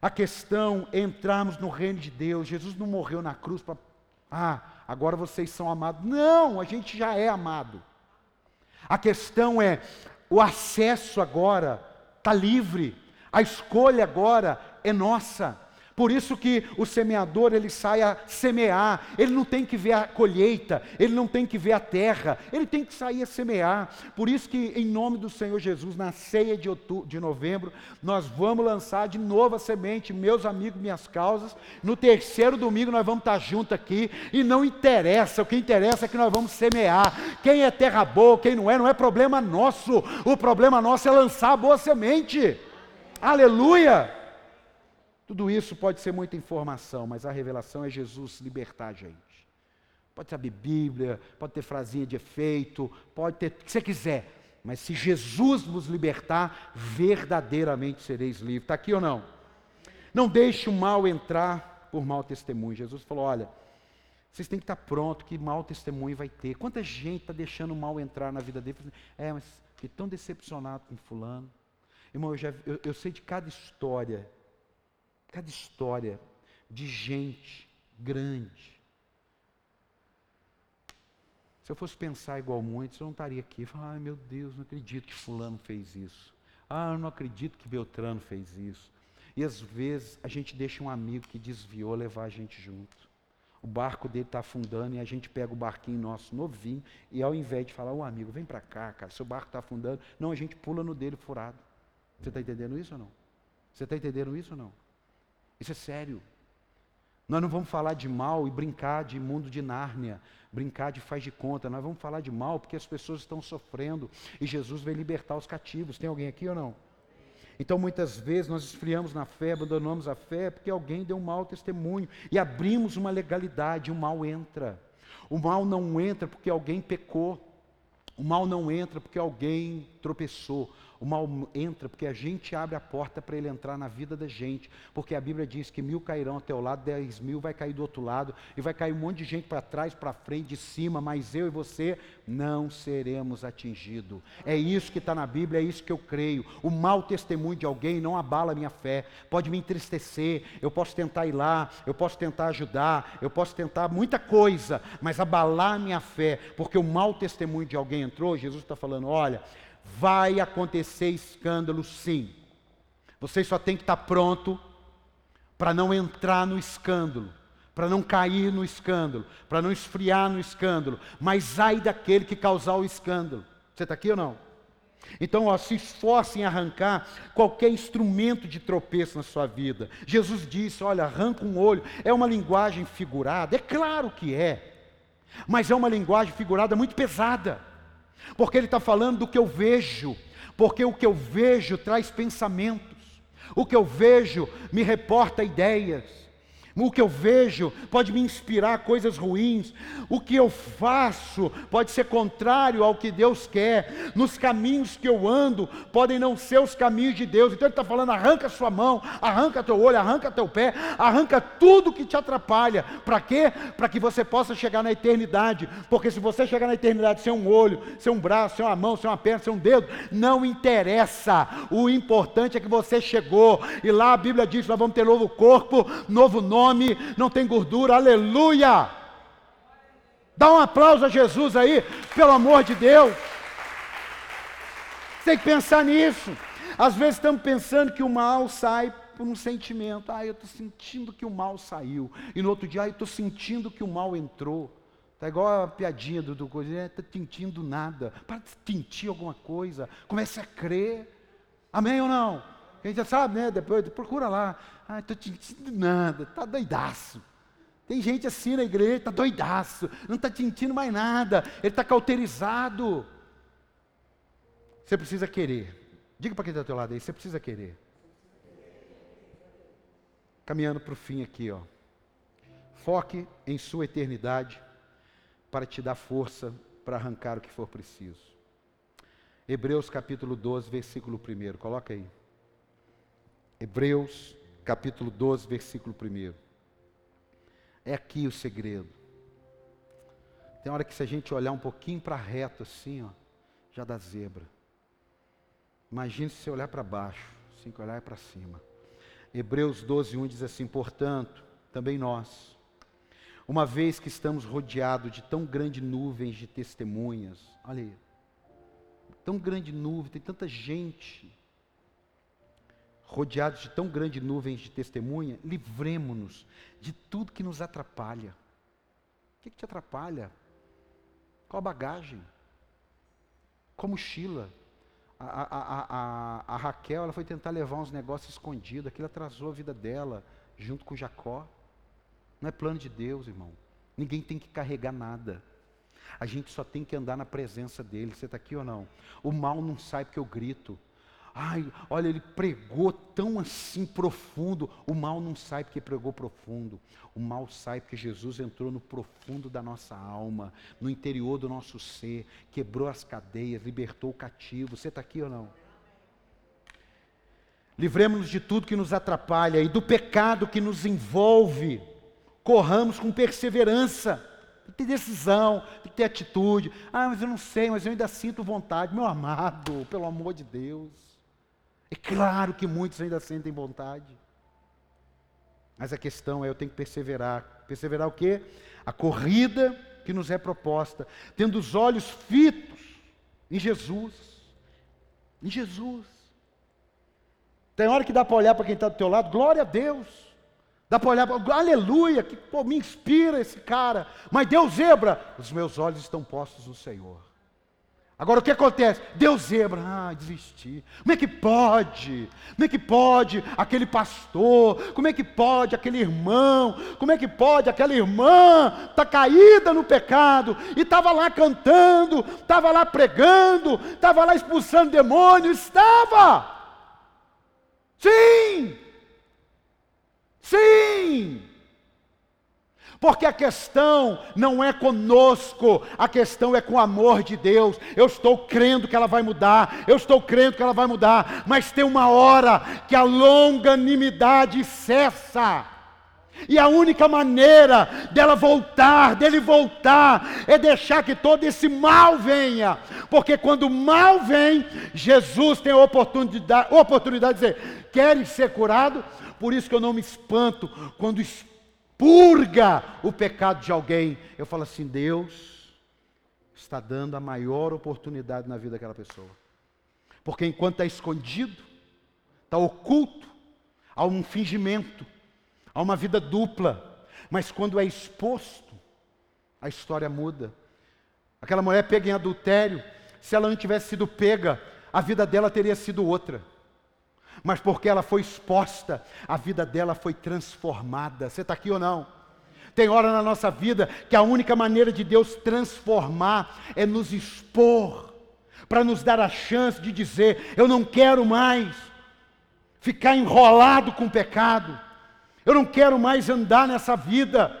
A questão é entrarmos no reino de Deus. Jesus não morreu na cruz para. Ah, agora vocês são amados. Não, a gente já é amado. A questão é: o acesso agora está livre. A escolha agora é nossa. Por isso que o semeador ele sai a semear, ele não tem que ver a colheita, ele não tem que ver a terra, ele tem que sair a semear. Por isso que em nome do Senhor Jesus, na ceia de, outubro, de novembro, nós vamos lançar de novo a semente, meus amigos, minhas causas. No terceiro domingo nós vamos estar juntos aqui e não interessa, o que interessa é que nós vamos semear. Quem é terra boa, quem não é, não é problema nosso. O problema nosso é lançar a boa semente. Aleluia! Tudo isso pode ser muita informação, mas a revelação é Jesus libertar a gente. Pode saber Bíblia, pode ter frasinha de efeito, pode ter o que você quiser, mas se Jesus vos libertar, verdadeiramente sereis livres. Está aqui ou não? Não deixe o mal entrar por mau testemunho. Jesus falou: olha, vocês têm que estar pronto, que mau testemunho vai ter. Quanta gente está deixando o mal entrar na vida dele? É, mas fiquei tão decepcionado com fulano. Irmão, eu, já, eu, eu sei de cada história cada história de gente grande. Se eu fosse pensar igual muitos, eu não estaria aqui. Falar, ai meu Deus, não acredito que fulano fez isso. Ah, eu não acredito que Beltrano fez isso. E às vezes a gente deixa um amigo que desviou levar a gente junto. O barco dele está afundando e a gente pega o barquinho nosso novinho e ao invés de falar, ô amigo, vem para cá, cara, seu barco está afundando, não, a gente pula no dele furado. Você está entendendo isso ou não? Você está entendendo isso ou não? Isso é sério. Nós não vamos falar de mal e brincar de mundo de Nárnia, brincar de faz de conta. Nós vamos falar de mal porque as pessoas estão sofrendo e Jesus vai libertar os cativos. Tem alguém aqui ou não? Então muitas vezes nós esfriamos na fé, abandonamos a fé porque alguém deu um mau testemunho e abrimos uma legalidade, o mal entra. O mal não entra porque alguém pecou. O mal não entra porque alguém tropeçou. O mal entra porque a gente abre a porta para ele entrar na vida da gente. Porque a Bíblia diz que mil cairão ao teu lado, dez mil vai cair do outro lado, e vai cair um monte de gente para trás, para frente, de cima, mas eu e você não seremos atingidos. É isso que está na Bíblia, é isso que eu creio. O mau testemunho de alguém não abala a minha fé, pode me entristecer, eu posso tentar ir lá, eu posso tentar ajudar, eu posso tentar muita coisa, mas abalar a minha fé, porque o mau testemunho de alguém entrou, Jesus está falando: olha vai acontecer escândalo sim. Você só tem que estar pronto para não entrar no escândalo, para não cair no escândalo, para não esfriar no escândalo. Mas ai daquele que causar o escândalo. Você está aqui ou não? Então, ó, se esforce em arrancar qualquer instrumento de tropeço na sua vida. Jesus disse: olha, arranca um olho. É uma linguagem figurada? É claro que é. Mas é uma linguagem figurada muito pesada. Porque ele está falando do que eu vejo. Porque o que eu vejo traz pensamentos. O que eu vejo me reporta ideias. O que eu vejo pode me inspirar coisas ruins. O que eu faço pode ser contrário ao que Deus quer. Nos caminhos que eu ando podem não ser os caminhos de Deus. Então ele está falando: arranca sua mão, arranca teu olho, arranca teu pé, arranca tudo que te atrapalha. Para quê? Para que você possa chegar na eternidade. Porque se você chegar na eternidade sem um olho, sem um braço, sem uma mão, sem uma perna, sem um dedo, não interessa. O importante é que você chegou. E lá a Bíblia diz: nós vamos ter novo corpo, novo nome nome, não tem gordura, aleluia! Dá um aplauso a Jesus aí, pelo amor de Deus. Tem que pensar nisso. Às vezes estamos pensando que o mal sai por um sentimento. Ah, eu estou sentindo que o mal saiu. E no outro dia, ah, eu estou sentindo que o mal entrou. Está igual a piadinha do, do coisa, está é, sentindo nada. Para de sentir alguma coisa. Comece a crer. Amém ou não? A gente já sabe, né? Depois procura lá. Ah, estou sentindo nada, está doidaço. Tem gente assim na igreja, está doidaço, não está sentindo mais nada, ele está cauterizado. Você precisa querer. Diga para quem está do teu lado aí, você precisa querer. Caminhando para o fim aqui, ó. Foque em sua eternidade para te dar força para arrancar o que for preciso. Hebreus capítulo 12, versículo 1. Coloca aí. Hebreus capítulo 12, versículo 1. É aqui o segredo. Tem hora que se a gente olhar um pouquinho para reto assim, ó, já dá zebra. Imagine se você olhar para baixo, assim que olhar para cima. Hebreus 12, 1 diz assim: Portanto, também nós, uma vez que estamos rodeados de tão grande nuvens de testemunhas, olha aí, tão grande nuvem, tem tanta gente rodeados de tão grande nuvens de testemunha, livremos-nos de tudo que nos atrapalha. O que, que te atrapalha? Qual a bagagem? Qual mochila? A, a, a, a, Raquel ela foi tentar levar uns negócios escondidos, aquilo atrasou a vida dela, junto com Jacó. Não é plano de Deus, irmão. Ninguém tem que carregar nada. A gente só tem que andar na presença dele. Você está aqui ou não? O mal não sai porque eu grito. Ai, olha, ele pregou tão assim profundo. O mal não sai porque pregou profundo. O mal sai porque Jesus entrou no profundo da nossa alma, no interior do nosso ser, quebrou as cadeias, libertou o cativo. Você está aqui ou não? Livremos-nos de tudo que nos atrapalha e do pecado que nos envolve. Corramos com perseverança. Tem que ter decisão, tem que ter atitude. Ah, mas eu não sei, mas eu ainda sinto vontade. Meu amado, pelo amor de Deus. É claro que muitos ainda sentem vontade. Mas a questão é, eu tenho que perseverar. Perseverar o quê? A corrida que nos é proposta, tendo os olhos fitos em Jesus. Em Jesus. Tem hora que dá para olhar para quem está do teu lado, glória a Deus. Dá para olhar, aleluia, que pô, me inspira esse cara. Mas Deus zebra, os meus olhos estão postos no Senhor. Agora o que acontece? Deus zebra, ah, desisti. Como é que pode? Como é que pode aquele pastor? Como é que pode aquele irmão? Como é que pode aquela irmã tá caída no pecado e estava lá cantando, estava lá pregando, estava lá expulsando demônios, estava. Sim. Sim. Porque a questão não é conosco, a questão é com o amor de Deus. Eu estou crendo que ela vai mudar, eu estou crendo que ela vai mudar, mas tem uma hora que a longanimidade cessa. E a única maneira dela voltar, dele voltar, é deixar que todo esse mal venha. Porque quando o mal vem, Jesus tem a oportunidade, oportunidade de dizer: queres ser curado? Por isso que eu não me espanto quando espírito purga o pecado de alguém. Eu falo assim: Deus está dando a maior oportunidade na vida daquela pessoa. Porque enquanto está escondido, está oculto, há um fingimento, há uma vida dupla. Mas quando é exposto, a história muda. Aquela mulher pega em adultério, se ela não tivesse sido pega, a vida dela teria sido outra. Mas porque ela foi exposta, a vida dela foi transformada. Você está aqui ou não? Tem hora na nossa vida que a única maneira de Deus transformar é nos expor, para nos dar a chance de dizer: eu não quero mais ficar enrolado com o pecado, eu não quero mais andar nessa vida.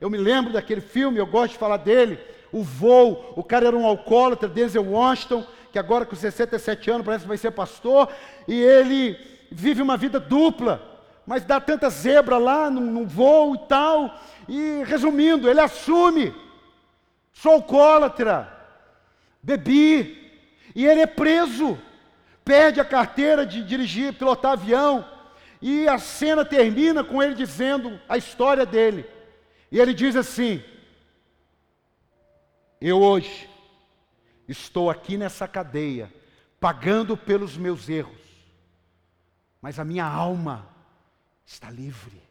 Eu me lembro daquele filme, eu gosto de falar dele, O Voo. O cara era um alcoólatra, Denzel Washington, que agora com 67 anos parece que vai ser pastor, e ele vive uma vida dupla mas dá tanta zebra lá no, voo e tal. E resumindo, ele assume: sou alcoólatra, bebi, e ele é preso, perde a carteira de dirigir, pilotar avião, e a cena termina com ele dizendo a história dele. E ele diz assim: Eu hoje estou aqui nessa cadeia, pagando pelos meus erros, mas a minha alma está livre.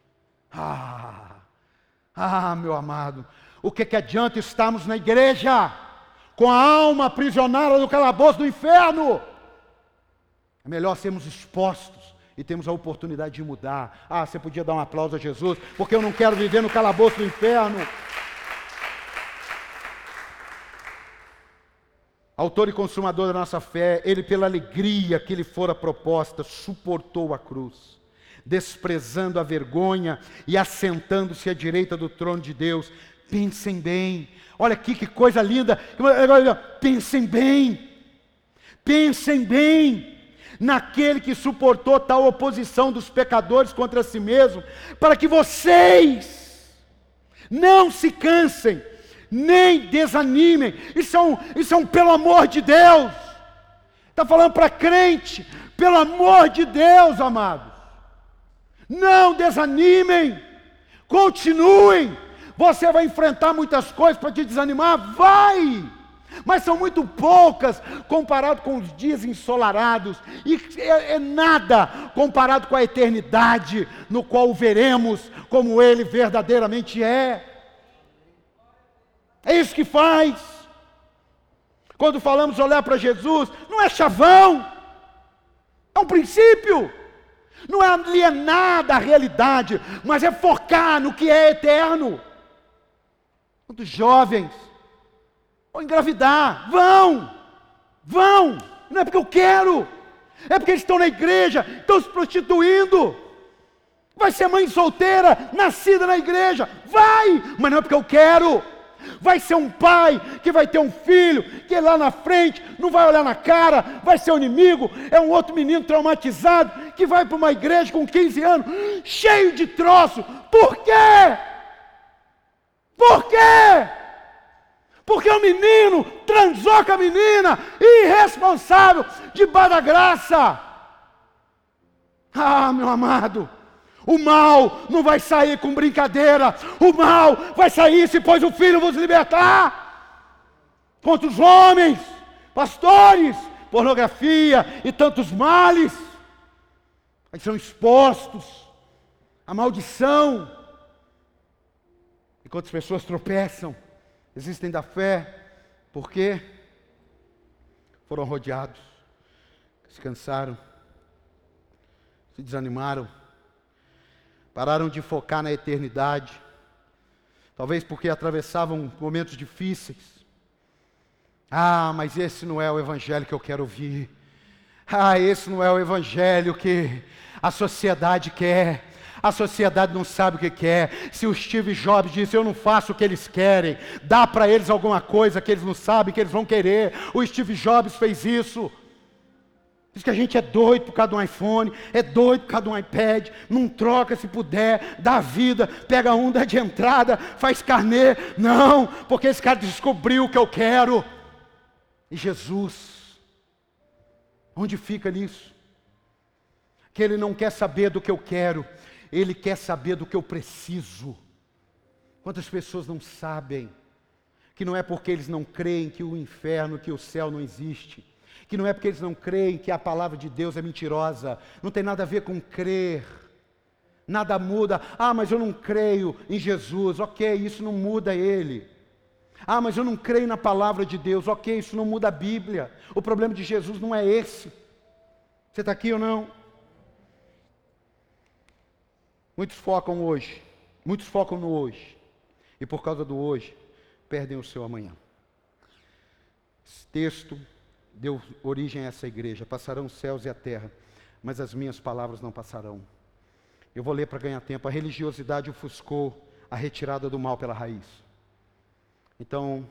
Ah, ah, meu amado, o que, que adianta estarmos na igreja com a alma aprisionada no calabouço do inferno? É melhor sermos expostos e temos a oportunidade de mudar. Ah, você podia dar um aplauso a Jesus, porque eu não quero viver no calabouço do inferno. Autor e consumador da nossa fé, ele, pela alegria que lhe fora proposta, suportou a cruz desprezando a vergonha e assentando-se à direita do trono de Deus. Pensem bem, olha aqui que coisa linda. Pensem bem, pensem bem naquele que suportou tal oposição dos pecadores contra si mesmo, para que vocês não se cansem, nem desanimem. Isso é um, isso é um pelo amor de Deus. Está falando para crente, pelo amor de Deus, amados. Não desanimem, continuem. Você vai enfrentar muitas coisas para te desanimar? Vai! Mas são muito poucas comparado com os dias ensolarados, e é, é nada comparado com a eternidade, no qual veremos como Ele verdadeiramente é. É isso que faz. Quando falamos olhar para Jesus, não é chavão, é um princípio. Não é alienar da realidade, mas é focar no que é eterno. Quantos jovens vão engravidar? Vão! Vão! Não é porque eu quero, é porque eles estão na igreja, estão se prostituindo. Vai ser mãe solteira, nascida na igreja, vai, mas não é porque eu quero. Vai ser um pai que vai ter um filho, que lá na frente não vai olhar na cara, vai ser um inimigo, é um outro menino traumatizado que vai para uma igreja com 15 anos, cheio de troço. Por quê? Por quê? Porque o menino transou com a menina, irresponsável, debaixo da graça. Ah, meu amado, o mal não vai sair com brincadeira. O mal vai sair se pois o Filho vos libertar. Contra os homens, pastores, pornografia e tantos males. Aí são expostos à maldição. E quantas pessoas tropeçam, existem da fé, porque foram rodeados, se cansaram, se desanimaram pararam de focar na eternidade, talvez porque atravessavam momentos difíceis. Ah, mas esse não é o evangelho que eu quero ouvir. Ah, esse não é o evangelho que a sociedade quer. A sociedade não sabe o que quer. Se o Steve Jobs disse, eu não faço o que eles querem, dá para eles alguma coisa que eles não sabem, que eles vão querer. O Steve Jobs fez isso. Diz que a gente é doido por causa de um iPhone, é doido por causa de um iPad, não troca se puder, dá vida, pega um, dá de entrada, faz carnê. Não, porque esse cara descobriu o que eu quero. E Jesus, onde fica nisso? Que ele não quer saber do que eu quero, ele quer saber do que eu preciso. Quantas pessoas não sabem que não é porque eles não creem que o inferno, que o céu não existe que não é porque eles não creem que a palavra de Deus é mentirosa, não tem nada a ver com crer. Nada muda. Ah, mas eu não creio em Jesus. Ok, isso não muda ele. Ah, mas eu não creio na palavra de Deus. Ok, isso não muda a Bíblia. O problema de Jesus não é esse. Você está aqui ou não? Muitos focam hoje, muitos focam no hoje. E por causa do hoje, perdem o seu amanhã. Esse texto deu origem a essa igreja. Passarão os céus e a terra, mas as minhas palavras não passarão. Eu vou ler para ganhar tempo. A religiosidade ofuscou a retirada do mal pela raiz. Então,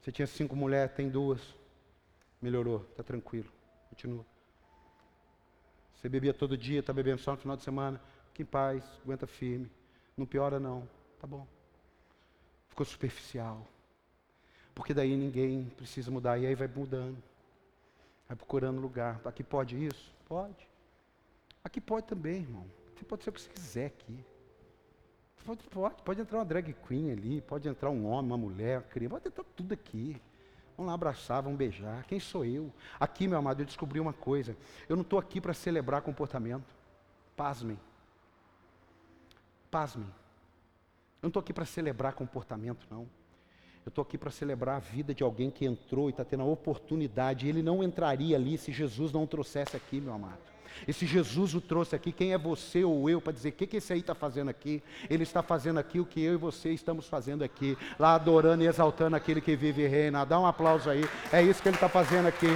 você tinha cinco mulheres, tem duas. Melhorou, está tranquilo. Continua. Você bebia todo dia, está bebendo só no final de semana. Fique em paz, aguenta firme. Não piora não. Tá bom. Ficou superficial. Porque daí ninguém precisa mudar. E aí vai mudando. Vai procurando lugar. Aqui pode isso? Pode. Aqui pode também, irmão. Você pode ser o que você quiser aqui. Pode, pode, pode entrar uma drag queen ali, pode entrar um homem, uma mulher, uma criança, pode entrar tudo aqui. Vamos lá abraçar, vamos beijar. Quem sou eu? Aqui, meu amado, eu descobri uma coisa. Eu não estou aqui para celebrar comportamento. Pasmem. Pasmem. Eu não estou aqui para celebrar comportamento, não. Eu estou aqui para celebrar a vida de alguém que entrou e está tendo a oportunidade. Ele não entraria ali se Jesus não o trouxesse aqui, meu amado. E se Jesus o trouxe aqui, quem é você ou eu para dizer o que, que esse aí está fazendo aqui? Ele está fazendo aqui o que eu e você estamos fazendo aqui, lá adorando e exaltando aquele que vive e reina. Dá um aplauso aí, é isso que ele está fazendo aqui.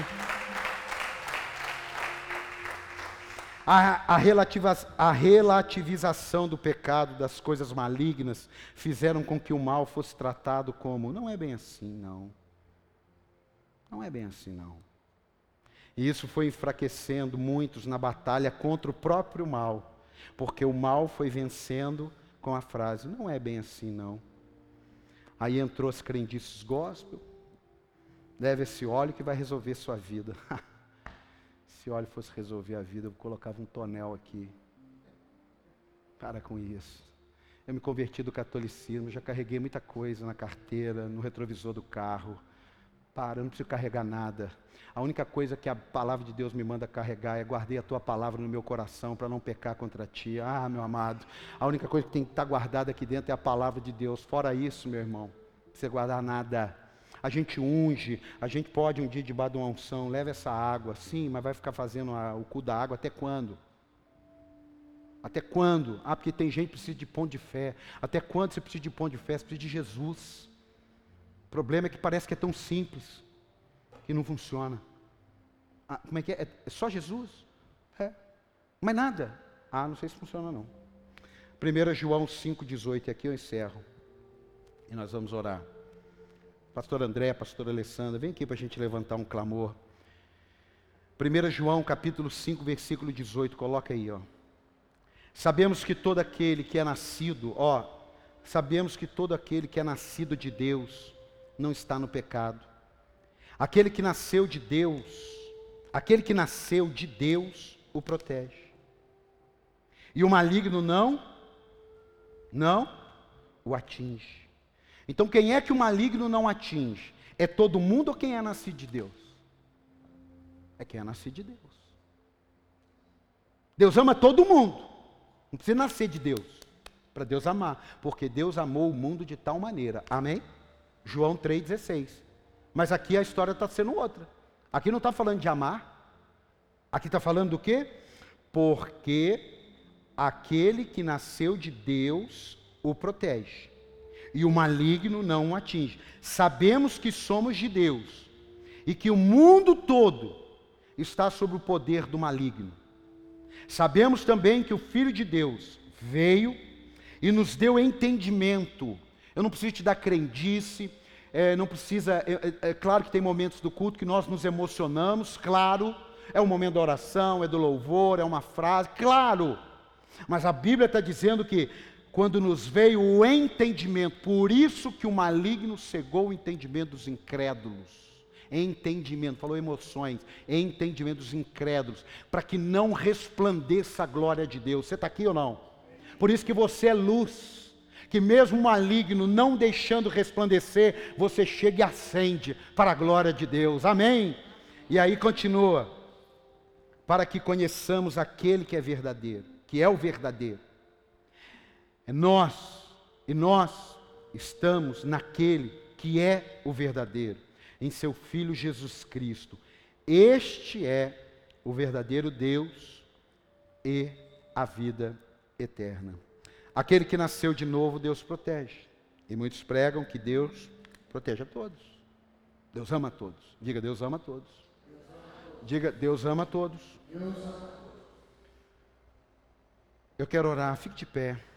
A, a, relativa, a, relativização do pecado, das coisas malignas, fizeram com que o mal fosse tratado como: não é bem assim, não. Não é bem assim, não. E isso foi enfraquecendo muitos na batalha contra o próprio mal, porque o mal foi vencendo com a frase: não é bem assim, não. Aí entrou as crendices gospel, leve esse óleo que vai resolver sua vida. (laughs) Se óleo fosse resolver a vida, eu colocava um tonel aqui. Para com isso. Eu me converti do catolicismo, já carreguei muita coisa na carteira, no retrovisor do carro. Para, eu não preciso carregar nada. A única coisa que a palavra de Deus me manda carregar é guardei a tua palavra no meu coração para não pecar contra ti. Ah, meu amado, a única coisa que tem que estar guardada aqui dentro é a palavra de Deus. Fora isso, meu irmão, não precisa guardar nada. A gente unge, a gente pode um dia debaixo de uma unção, leva essa água, sim, mas vai ficar fazendo a, o cu da água até quando? Até quando? Ah, porque tem gente que precisa de pão de fé. Até quando você precisa de pão de fé? Você precisa de Jesus. O problema é que parece que é tão simples que não funciona. Ah, como é que é? É só Jesus? É. Mas nada. Ah, não sei se funciona não. 1 João 5,18, aqui eu encerro. E nós vamos orar. Pastor André, pastor Alessandra, vem aqui para a gente levantar um clamor. 1 João capítulo 5, versículo 18, coloca aí, ó. Sabemos que todo aquele que é nascido, ó, sabemos que todo aquele que é nascido de Deus não está no pecado. Aquele que nasceu de Deus, aquele que nasceu de Deus o protege. E o maligno não, não o atinge. Então, quem é que o maligno não atinge? É todo mundo ou quem é nascido de Deus? É quem é nascido de Deus. Deus ama todo mundo. Não precisa nascer de Deus para Deus amar, porque Deus amou o mundo de tal maneira. Amém? João 3,16. Mas aqui a história está sendo outra. Aqui não está falando de amar. Aqui está falando do quê? Porque aquele que nasceu de Deus o protege e o maligno não o atinge. Sabemos que somos de Deus e que o mundo todo está sob o poder do maligno. Sabemos também que o Filho de Deus veio e nos deu entendimento. Eu não preciso te dar crendice, é, não precisa. É, é, é, claro que tem momentos do culto que nós nos emocionamos, claro. É o momento da oração, é do louvor, é uma frase, claro. Mas a Bíblia está dizendo que quando nos veio o entendimento, por isso que o maligno cegou o entendimento dos incrédulos. Entendimento, falou emoções, entendimento dos incrédulos, para que não resplandeça a glória de Deus. Você está aqui ou não? Por isso que você é luz, que mesmo o maligno não deixando resplandecer, você chega e acende para a glória de Deus. Amém? E aí continua, para que conheçamos aquele que é verdadeiro, que é o verdadeiro é nós, e nós Estamos naquele que é o verdadeiro, em seu Filho Jesus Cristo. Este é o verdadeiro Deus e a vida eterna. Aquele que nasceu de novo, Deus protege. E muitos pregam que Deus protege a todos. Deus ama a todos. Diga, Deus ama a todos. Diga, Deus ama a todos. Eu quero orar, fique de pé.